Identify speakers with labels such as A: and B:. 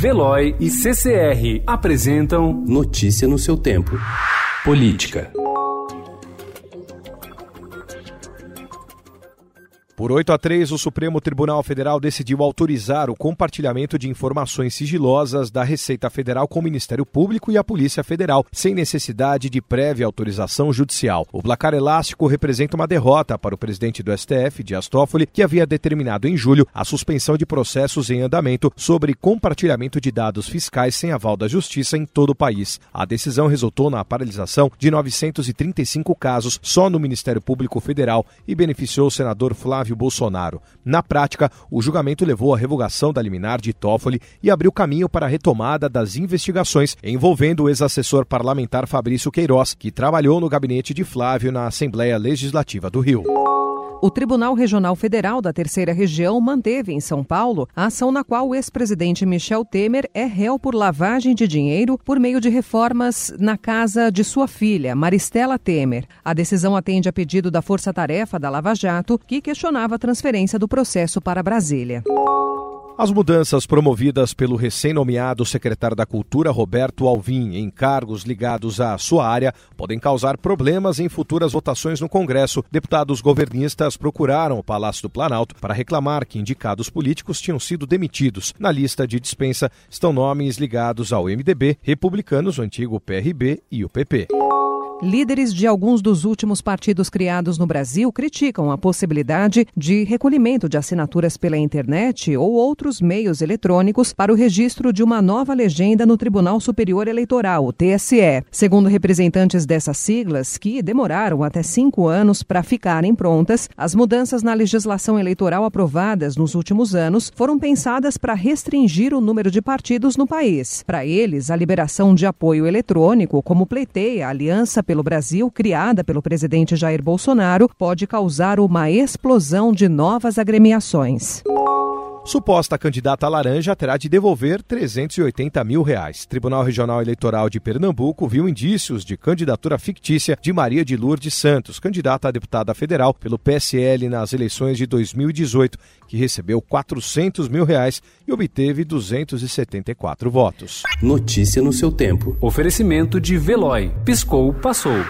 A: Veloy e CCR apresentam
B: Notícia no seu tempo.
A: Política.
C: Por 8 a 3, o Supremo Tribunal Federal decidiu autorizar o compartilhamento de informações sigilosas da Receita Federal com o Ministério Público e a Polícia Federal, sem necessidade de prévia autorização judicial. O placar elástico representa uma derrota para o presidente do STF, Dias Toffoli, que havia determinado em julho a suspensão de processos em andamento sobre compartilhamento de dados fiscais sem aval da Justiça em todo o país. A decisão resultou na paralisação de 935 casos só no Ministério Público Federal e beneficiou o senador Flávio Flávio Bolsonaro. Na prática, o julgamento levou à revogação da liminar de Toffoli e abriu caminho para a retomada das investigações envolvendo o ex-assessor parlamentar Fabrício Queiroz, que trabalhou no gabinete de Flávio na Assembleia Legislativa do Rio.
D: O Tribunal Regional Federal da Terceira Região manteve em São Paulo a ação na qual o ex-presidente Michel Temer é réu por lavagem de dinheiro por meio de reformas na casa de sua filha, Maristela Temer. A decisão atende a pedido da Força Tarefa da Lava Jato, que questionava a transferência do processo para Brasília.
C: As mudanças promovidas pelo recém-nomeado secretário da Cultura, Roberto Alvim, em cargos ligados à sua área, podem causar problemas em futuras votações no Congresso. Deputados governistas procuraram o Palácio do Planalto para reclamar que indicados políticos tinham sido demitidos. Na lista de dispensa estão nomes ligados ao MDB, republicanos, o antigo PRB e o PP.
D: Líderes de alguns dos últimos partidos criados no Brasil criticam a possibilidade de recolhimento de assinaturas pela internet ou outros meios eletrônicos para o registro de uma nova legenda no Tribunal Superior Eleitoral, o TSE. Segundo representantes dessas siglas, que demoraram até cinco anos para ficarem prontas, as mudanças na legislação eleitoral aprovadas nos últimos anos foram pensadas para restringir o número de partidos no país. Para eles, a liberação de apoio eletrônico, como pleiteia a Aliança pelo Brasil, criada pelo presidente Jair Bolsonaro, pode causar uma explosão de novas agremiações.
C: Suposta candidata laranja terá de devolver 380 mil reais. Tribunal Regional Eleitoral de Pernambuco viu indícios de candidatura fictícia de Maria de Lourdes Santos, candidata a deputada federal pelo PSL nas eleições de 2018, que recebeu 400 mil reais e obteve 274 votos.
B: Notícia no seu tempo.
A: Oferecimento de Veloy. Piscou, passou.